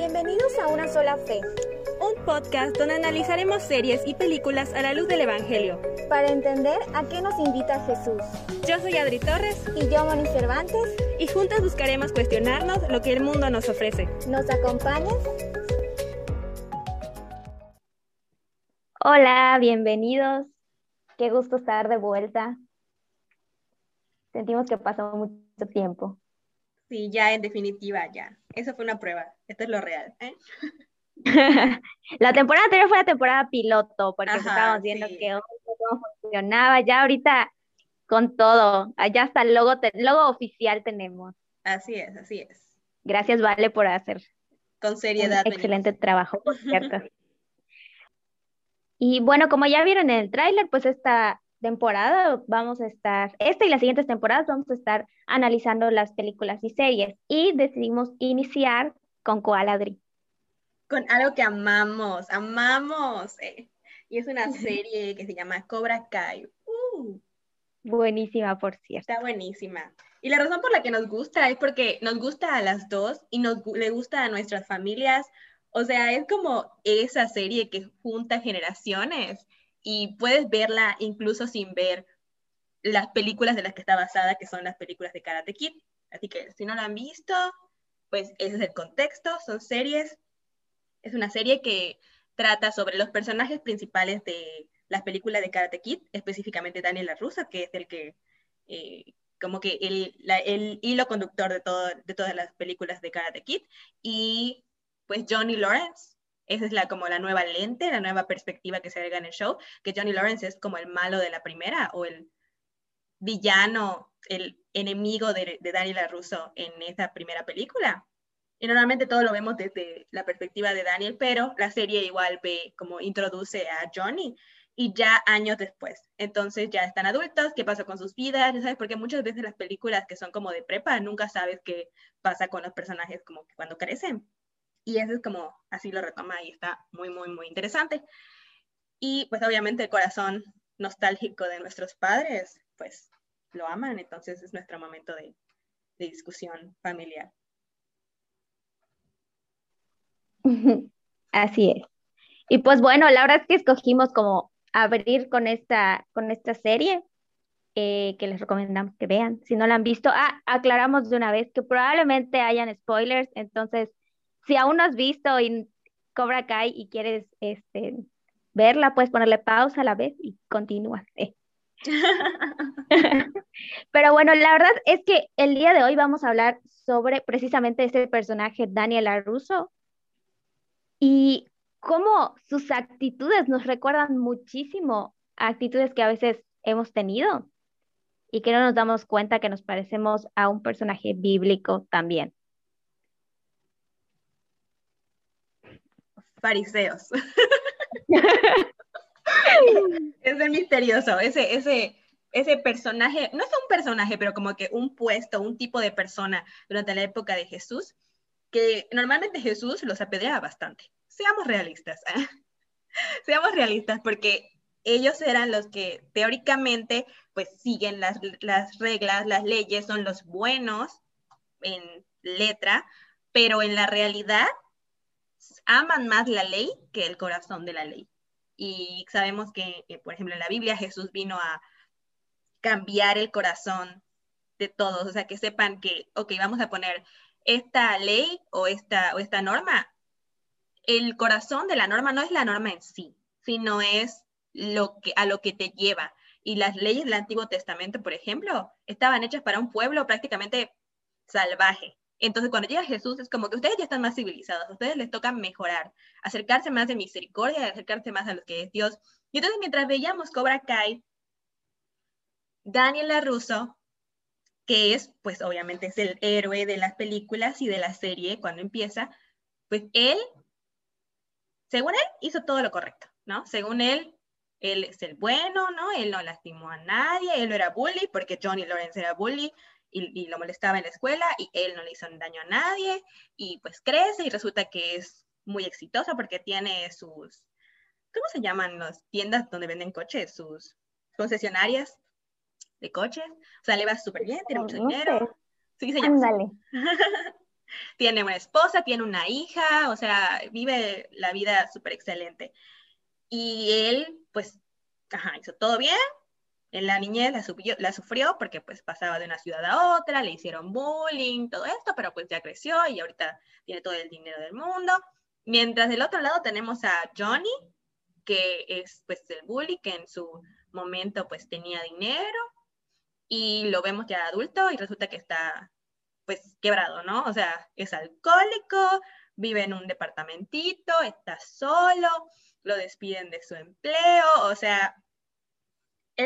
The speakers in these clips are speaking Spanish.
Bienvenidos a Una Sola Fe, un podcast donde analizaremos series y películas a la luz del Evangelio. para entender a qué nos invita Jesús. Yo soy Adri Torres Y yo, Moni Cervantes, y juntas buscaremos cuestionarnos lo que el mundo nos ofrece. ¿nos acompañas? Hola, bienvenidos. Qué gusto estar de vuelta. Sentimos que pasó mucho tiempo. Sí, ya en definitiva, ya. Eso fue una prueba. Esto es lo real. ¿eh? La temporada anterior fue la temporada piloto, porque Ajá, estábamos viendo sí. que cómo funcionaba. Ya ahorita con todo, allá hasta el logo, te- logo oficial tenemos. Así es, así es. Gracias, Vale, por hacer Con un seriedad. excelente trabajo, por cierto. Y bueno, como ya vieron en el tráiler, pues esta temporada vamos a estar, esta y las siguientes temporadas vamos a estar analizando las películas y series. Y decidimos iniciar con cuál, Adri. Con algo que amamos, amamos. eh. Y es una serie que se llama Cobra Kai. Uh, Buenísima, por cierto. está buenísima. Y la razón por la que nos gusta es porque nos gusta a las dos y nos le gusta a nuestras familias. O sea, es como esa serie que junta generaciones y puedes verla incluso sin ver las películas de las que está basada, que son las películas de Karate Kid. Así que si no la han visto, pues ese es el contexto, son series. Es una serie que trata sobre los personajes principales de las películas de Karate Kid, específicamente Daniel LaRusso, que es el que, eh, como que el, la- el hilo conductor de, todo, de todas las películas de Karate Kid, y pues Johnny Lawrence, esa es la, como la nueva lente, la nueva perspectiva que se agrega en el show, que Johnny Lawrence es como el malo de la primera, o el villano, el enemigo de, Daniel LaRusso en esa primera película. Y normalmente todo lo vemos desde la perspectiva de Daniel, pero la serie igual ve como introduce a Johnny y ya años después. Entonces ya están adultos, qué pasó con sus vidas, ¿sabes? Porque muchas veces las películas que son como de prepa nunca sabes qué pasa con los personajes como cuando crecen. Y eso es como así lo retoma y está muy, muy, muy interesante. Y pues obviamente el corazón nostálgico de nuestros padres, pues lo aman, entonces es nuestro momento de, de discusión familiar. Así es. Y pues bueno, la verdad es que escogimos como abrir con esta, con esta serie eh, que les recomendamos que vean. Si no la han visto, ah, aclaramos de una vez que probablemente hayan spoilers, entonces si aún no has visto y Cobra Kai y quieres este, verla, puedes ponerle pausa a la vez y continúas. eh. Pero bueno, la verdad es que el día de hoy vamos a hablar sobre precisamente este personaje, Daniel LaRusso, y cómo sus actitudes nos recuerdan muchísimo a actitudes que a veces hemos tenido y que no nos damos cuenta que nos parecemos a un personaje bíblico también. Fariseos. Ese misterioso, ese, ese, ese personaje, no es un personaje, pero como que un puesto, un tipo de persona durante la época de Jesús, que normalmente Jesús los apedreaba bastante. Seamos realistas, ¿eh? seamos realistas, porque ellos eran los que teóricamente pues siguen las, las reglas, las leyes, son los buenos en letra, pero en la realidad aman más la ley que el corazón de la ley. Y sabemos que, por ejemplo, en la Biblia Jesús vino a cambiar el corazón de todos, o sea, que sepan que, ok, vamos a poner esta ley o esta, o esta norma. El corazón de la norma no es la norma en sí, sino es lo que, a lo que te lleva. Y las leyes del Antiguo Testamento, por ejemplo, estaban hechas para un pueblo prácticamente salvaje. Entonces, cuando llega Jesús, es como que ustedes ya están más civilizados, a ustedes les toca mejorar, acercarse más de misericordia, acercarse más a lo que es Dios. Y entonces, mientras veíamos Cobra Kai, Daniel LaRusso, que es, pues obviamente es el héroe de las películas y de la serie cuando empieza, pues él, según él, hizo todo lo correcto, ¿no? Según él, él es el bueno, ¿no? Él no lastimó a nadie, él no era bully, porque Johnny Lawrence era bully, y, y, lo molestaba en la escuela y él no le hizo daño a nadie y pues crece y resulta que es muy exitoso porque tiene sus, ¿cómo se llaman las tiendas donde venden coches? Sus concesionarias de coches. O sea, le va súper bien, tiene mucho No dinero. sé. Sí, se llama tiene una esposa, tiene una hija, o sea, vive la vida súper excelente. Y él, pues, ajá, hizo todo bien. En la niñez la, la, sufrió porque pues pasaba de una ciudad a otra, le hicieron bullying, todo esto, pero pues ya creció y ahorita tiene todo el dinero del mundo. Mientras del otro lado tenemos a Johnny, que es pues el bully, que en su momento pues tenía dinero y lo vemos ya adulto y resulta que está pues quebrado, ¿no? O sea, es alcohólico, vive en un departamentito, está solo, lo despiden de su empleo, o sea,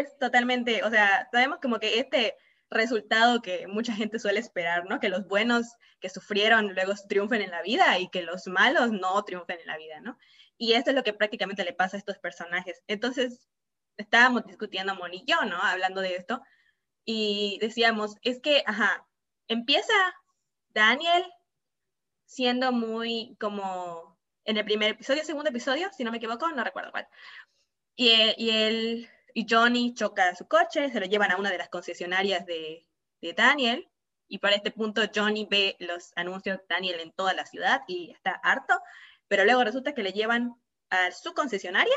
es totalmente, o sea, sabemos como que este resultado que mucha gente suele esperar, ¿no? Que los buenos que sufrieron luego triunfen en la vida y que los malos no triunfen en la vida, ¿no? Y esto es lo que prácticamente le pasa a estos personajes. Entonces, estábamos discutiendo Moni y yo, ¿no? Hablando de esto, y decíamos, es que, ajá, empieza Daniel siendo muy como en el primer episodio, segundo episodio, si no me equivoco, no recuerdo cuál. Y, y, él, y Johnny choca su coche, se lo llevan a una de las concesionarias de, Daniel, y para este punto Johnny ve los anuncios de Daniel en toda la ciudad y está harto, pero luego resulta que le llevan a su concesionaria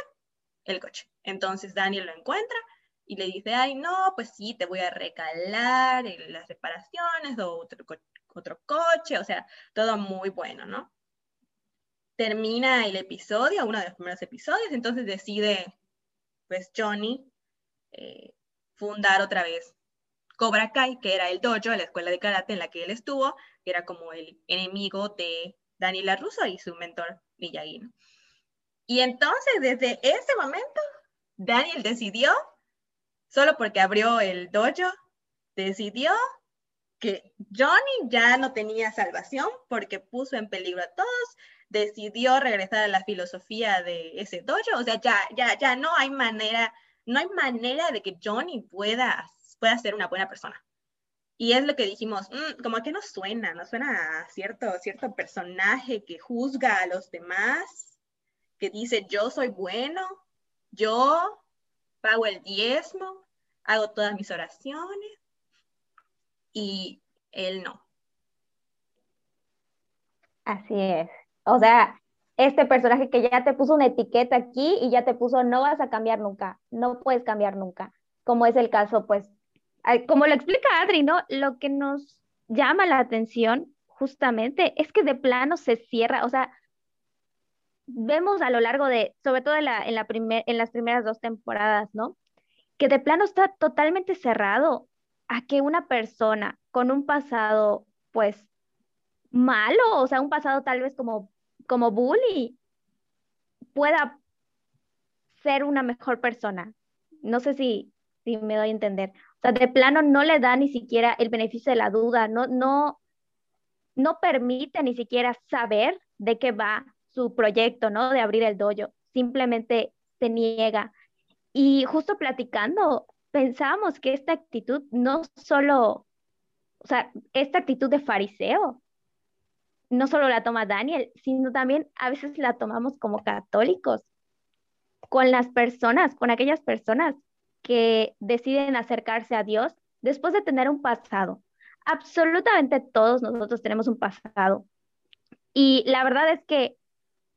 el coche. Entonces Daniel lo encuentra y le dice, ay, no, pues sí, te voy a recalar las reparaciones o otro coche, o sea, todo muy bueno, ¿no? Termina el episodio, uno de los primeros episodios, entonces decide, pues Johnny, eh, fundar otra vez Cobra Kai, que era el dojo, la escuela de karate en la que él estuvo, que era como el enemigo de Daniela Russo y su mentor Miyagi. Y entonces, desde ese momento, Daniel decidió solo porque abrió el dojo, decidió que Johnny ya no tenía salvación porque puso en peligro a todos, decidió regresar a la filosofía de ese dojo, o sea, ya, ya, ya no hay manera, no hay manera de que Johnny pueda, pueda ser una buena persona. Y es lo que dijimos, mm, como que no suena, no suena a cierto, cierto personaje que juzga a los demás, que dice, yo soy bueno, yo pago el diezmo, hago todas mis oraciones y él no. Así es. O sea, este personaje que ya te puso una etiqueta aquí y ya te puso no vas a cambiar nunca, no puedes cambiar nunca, como es el caso, pues, como lo explica Adri, ¿no? Lo que nos llama la atención justamente es que de plano se cierra, o sea, vemos a lo largo de, sobre todo en, la, en, la primer, en las primeras dos temporadas, ¿no? Que de plano está totalmente cerrado a que una persona con un pasado, pues, malo, o sea, un pasado tal vez como, como bully, pueda ser una mejor persona. No sé si, si me doy a entender. O sea, de plano no le da ni siquiera el beneficio de la duda, no, no, no permite ni siquiera saber de qué va su proyecto, ¿no? De abrir el dojo, simplemente se niega. Y justo platicando, pensábamos que esta actitud no solo, o sea, esta actitud de fariseo, no solo la toma Daniel, sino también a veces la tomamos como católicos, con las personas, con aquellas personas que deciden acercarse a Dios después de tener un pasado. Absolutamente todos nosotros tenemos un pasado. Y la verdad es que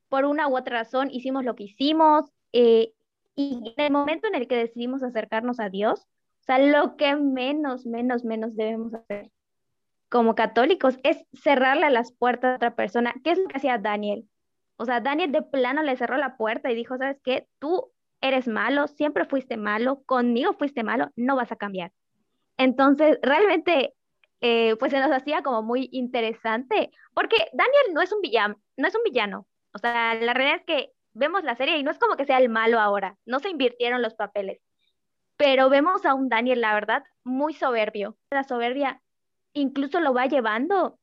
por una u otra razón hicimos lo que hicimos eh, y en el momento en el que decidimos acercarnos a Dios, o sea, lo que menos, menos, menos debemos hacer como católicos es cerrarle las puertas a otra persona. ¿Qué es lo que hacía Daniel? O sea, Daniel de plano le cerró la puerta y dijo, ¿sabes qué? Tú eres malo, siempre fuiste malo, conmigo fuiste malo, no vas a cambiar. Entonces, realmente, eh, pues se nos hacía como muy interesante, porque Daniel no es un villano, no es un villano, o sea, la realidad es que vemos la serie y no es como que sea el malo ahora, no se invirtieron los papeles, pero vemos a un Daniel, la verdad, muy soberbio. La soberbia incluso lo va llevando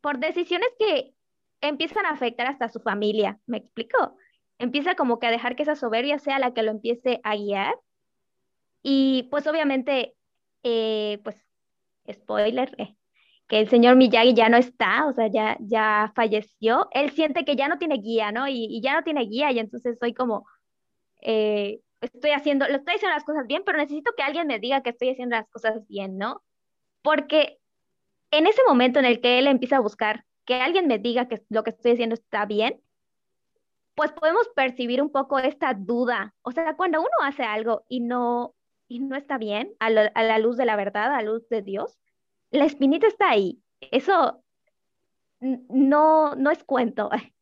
por decisiones que empiezan a afectar hasta su familia, ¿me explico? Empieza como que a dejar que esa soberbia sea la que lo empiece a guiar. Y pues obviamente, eh, pues, spoiler, eh, que el señor Miyagi ya no está, o sea, ya, ya falleció, él siente que ya no tiene guía, ¿no? Y, ya no tiene guía y entonces soy como, eh, estoy haciendo, lo estoy haciendo las cosas bien, pero necesito que alguien me diga que estoy haciendo las cosas bien, ¿no? Porque en ese momento en el que él empieza a buscar que alguien me diga que lo que estoy diciendo está bien, pues podemos percibir un poco esta duda. O sea, cuando uno hace algo y no, y no está bien a, la luz de la verdad, a la luz de Dios, la espinita está ahí. Eso no, no es cuento.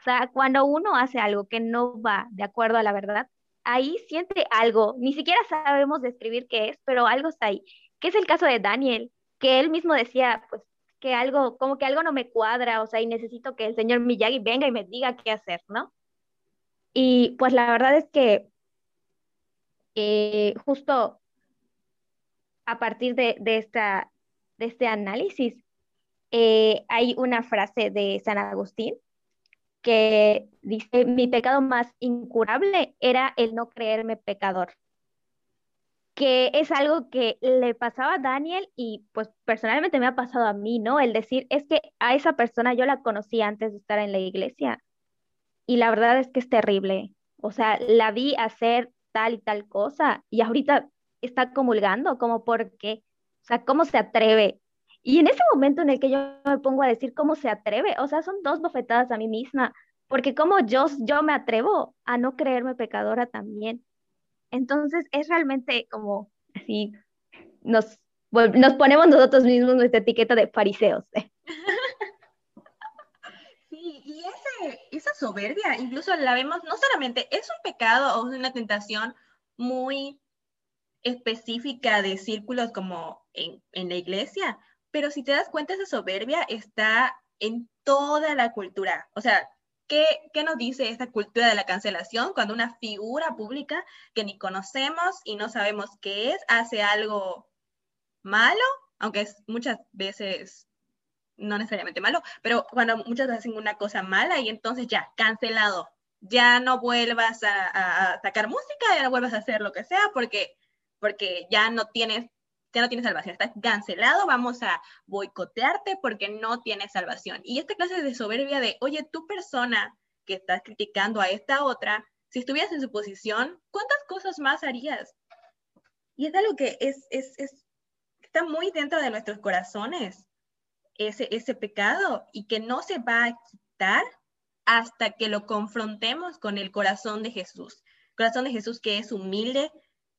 O sea, cuando uno hace algo que no va de acuerdo a la verdad, ahí siente algo, ni siquiera sabemos describir qué es, pero algo está ahí, que es el caso de Daniel, que él mismo decía, pues, que algo, como que algo no me cuadra, o sea, y necesito que el señor Miyagi venga y me diga qué hacer, ¿no? Y pues la verdad es que eh, justo a partir de, esta, de este análisis, eh, hay una frase de San Agustín que dice, mi pecado más incurable era el no creerme pecador, que es algo que le pasaba a Daniel y pues personalmente me ha pasado a mí, ¿no? El decir, es que a esa persona yo la conocí antes de estar en la iglesia y la verdad es que es terrible, o sea, la vi hacer tal y tal cosa y ahorita está comulgando, como por qué, o sea, ¿cómo se atreve? Y en ese momento en el que yo me pongo a decir cómo se atreve, o sea, son dos bofetadas a mí misma, porque como yo, yo me atrevo a no creerme pecadora también. Entonces es realmente como así, nos, nos ponemos nosotros mismos nuestra etiqueta de fariseos. Sí, y esa soberbia incluso la vemos, no solamente es un pecado o una tentación muy específica de círculos como en, en la iglesia, pero si te das cuenta, esa soberbia está en toda la cultura. O sea, ¿qué, ¿qué, nos dice esta cultura de la cancelación cuando una figura pública que ni conocemos y no sabemos qué es, hace algo malo, aunque es muchas veces no necesariamente malo, pero cuando muchas veces hacen una cosa mala y entonces ya, cancelado, ya no vuelvas a, a, sacar música, ya no vuelvas a hacer lo que sea porque, porque ya no tienes ya no tienes salvación, estás cancelado, vamos a boicotearte porque no tienes salvación. Y esta clase de soberbia de, oye, tú persona que estás criticando a esta otra, si estuvieras en su posición, ¿cuántas cosas más harías? Y es algo que es, es, es, está muy dentro de nuestros corazones, ese, ese pecado, y que no se va a quitar hasta que lo confrontemos con el corazón de Jesús. Corazón de Jesús que es humilde,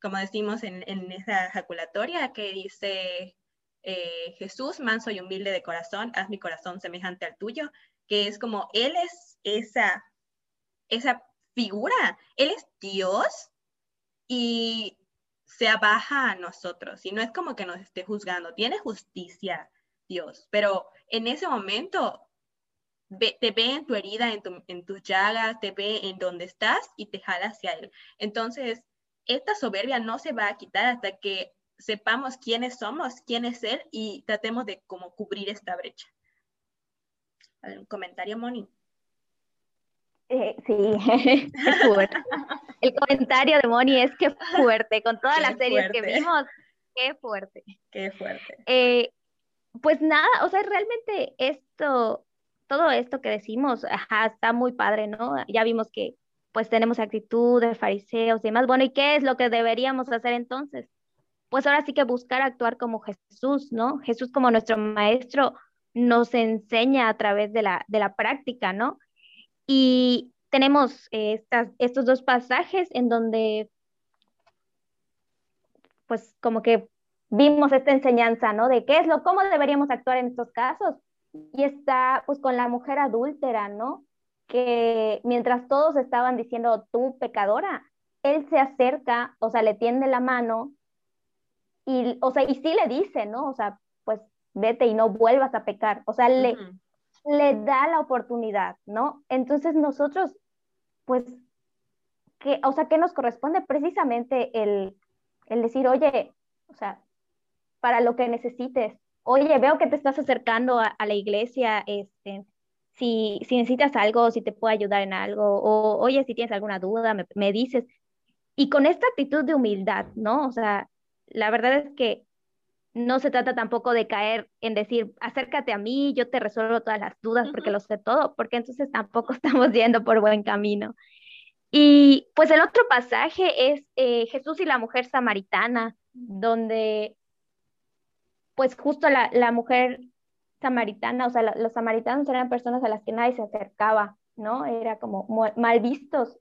como decimos en, esa ejaculatoria, que dice eh, Jesús, manso y humilde de corazón, haz mi corazón semejante al tuyo, que es como Él es esa, esa figura, Él es Dios y se abaja a nosotros, y no es como que nos esté juzgando, tiene justicia Dios, pero en ese momento te ve en tu herida, en, en tus llagas, te ve en donde estás y te jala hacia Él. Entonces, esta soberbia no se va a quitar hasta que sepamos quiénes somos, quién es Él y tratemos de cómo cubrir esta brecha. ¿Un comentario, Moni? Eh, sí, fuerte. El comentario de Moni es que fuerte, con todas las series que vimos, qué fuerte. Qué fuerte. Eh, pues nada, o sea, realmente esto, todo esto que decimos, está muy padre, ¿no? Ya vimos que pues tenemos actitud de fariseos y demás. Bueno, ¿y qué es lo que deberíamos hacer entonces? Pues ahora sí que buscar actuar como Jesús, ¿no? Jesús como nuestro maestro nos enseña a través de la, de la práctica, ¿no? Y tenemos eh, estos dos pasajes en donde, pues como que vimos esta enseñanza, ¿no? De qué es lo, cómo deberíamos actuar en estos casos. Y está, pues, con la mujer adúltera, ¿no? Que mientras todos estaban diciendo tú pecadora, él se acerca, o sea, le tiende la mano y, o sea, y sí le dice, ¿no? O sea, pues vete y no vuelvas a pecar, o sea, le, le da la oportunidad, ¿no? Entonces nosotros, pues, que, o sea, ¿qué nos corresponde? Precisamente el, el decir, oye, o sea, para lo que necesites, oye, veo que te estás acercando a, a la iglesia, este, si, si necesitas algo, si te puedo ayudar en algo, o oye, si tienes alguna duda, me, me dices. Y con esta actitud de humildad, ¿no? O sea, la verdad es que no se trata tampoco de caer en decir, acércate a mí, yo te resuelvo todas las dudas porque lo sé todo, porque entonces tampoco estamos yendo por buen camino. Y pues el otro pasaje es eh, Jesús y la mujer samaritana, donde pues justo la, la mujer samaritana, o sea, los samaritanos eran personas a las que nadie se acercaba, ¿no? Era como mal vistos.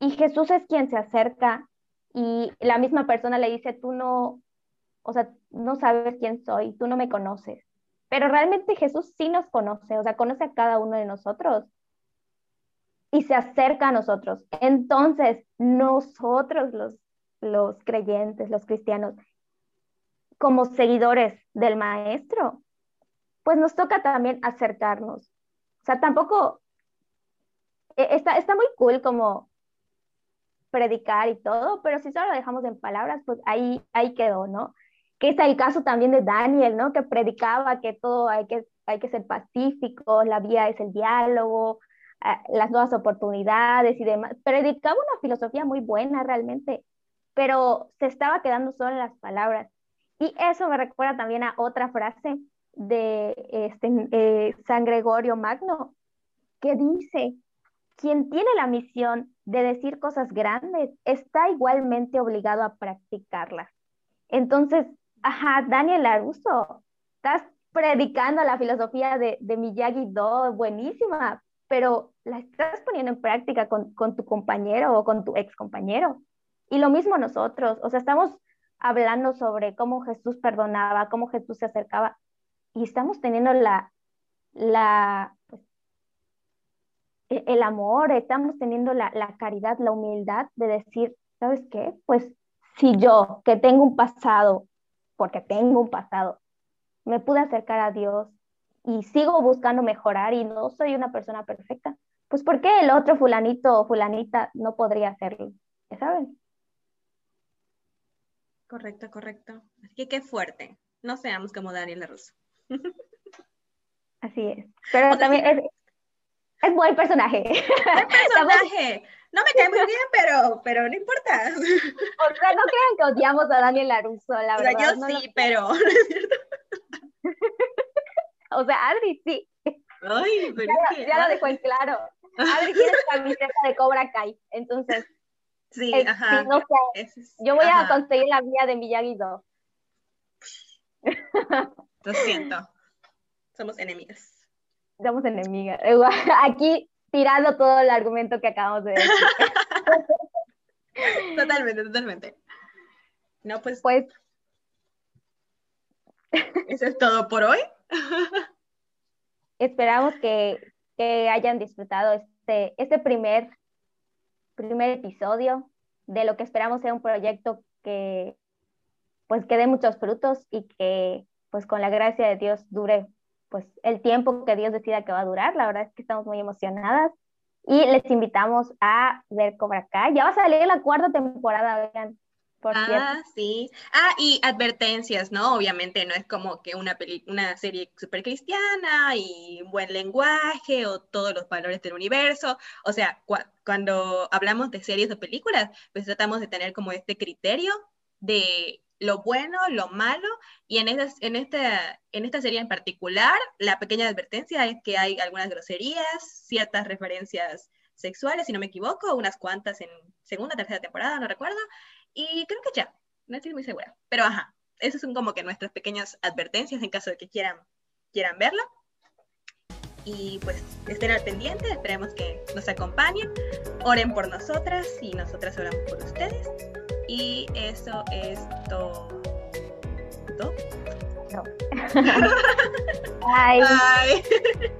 Y Jesús es quien se acerca y la misma persona le dice, tú no, o sea, no sabes quién soy, tú no me conoces. Pero realmente Jesús sí nos conoce, o sea, conoce a cada uno de nosotros y se acerca a nosotros. Entonces, nosotros los, los creyentes, los cristianos, como seguidores del maestro, pues nos toca también acercarnos. O sea, tampoco e, está, está muy cool como predicar y todo, pero si solo lo dejamos en palabras, pues ahí, ahí quedó, ¿no? Que es el caso también de Daniel, ¿no? Que predicaba que todo hay que, hay que ser pacífico, la vía es el diálogo, las nuevas oportunidades y demás. Predicaba una filosofía muy buena realmente, pero se estaba quedando solo en las palabras. Y eso me recuerda también a otra frase de este, eh, San Gregorio Magno, que dice, quien tiene la misión de decir cosas grandes está igualmente obligado a practicarlas. Entonces, ajá, Daniel Laruso, estás predicando la filosofía de, de Miyagi-Do, buenísima, pero la estás poniendo en práctica con, con tu compañero o con tu ex compañero. Y lo mismo nosotros, o sea, estamos hablando sobre cómo Jesús perdonaba, cómo Jesús se acercaba, y estamos teniendo la, pues, e, el amor, estamos teniendo la, la caridad, la humildad de decir, ¿sabes qué? Pues si yo, que tengo un pasado, porque tengo un pasado, me pude acercar a Dios y sigo buscando mejorar y no soy una persona perfecta, pues ¿por qué el otro fulanito o fulanita no podría hacerlo? ¿Saben? Correcto, correcto. Así que qué fuerte. No seamos como Daniel Russo. Así es. Pero también es, es buen personaje. Buen personaje. No me cae muy bien, pero, pero no importa. O sea, no crean que odiamos a Daniel Laruso, la verdad. yo sí, pero O sea, Adri sí. Ay, pero ya, es que... ya lo dejó en claro. Adri tiene camiseta de Cobra Kai, entonces. Sí, ajá. no sé, yo voy a conseguir la vía de Miyagi-Do. Lo siento. Somos enemigas. Somos enemigas. Aquí tirando todo el argumento que acabamos de decir. totalmente, totalmente. No, pues. Pues. Eso es todo por hoy. Esperamos que, que, hayan disfrutado este, este primer, primer episodio de lo que esperamos sea un proyecto que pues que dé muchos frutos y que pues con la gracia de Dios dure pues el tiempo que Dios decida que va a durar. La verdad es que estamos muy emocionadas y les invitamos a ver Cobra Kai. Ya va a salir la cuarta temporada, vean. Por ah, sí. Ah, y advertencias, ¿no? Obviamente no es como que una, una serie súper cristiana y buen lenguaje o todos los valores del universo. O sea, cuando hablamos de series o películas, pues tratamos de tener como este criterio de lo bueno, lo malo, y en, en, esta, en esta serie en particular, la pequeña advertencia es que hay algunas groserías, ciertas referencias sexuales, si no me equivoco, unas cuantas en segunda, tercera temporada, no recuerdo, y creo que ya, no estoy muy segura, pero ajá, esas son como que nuestras pequeñas advertencias en caso de que quieran, quieran verla. Y pues estén al pendiente, esperemos que nos acompañen, oren por nosotras y nosotras oramos por ustedes. Y eso es todo. No. Bye. Bye.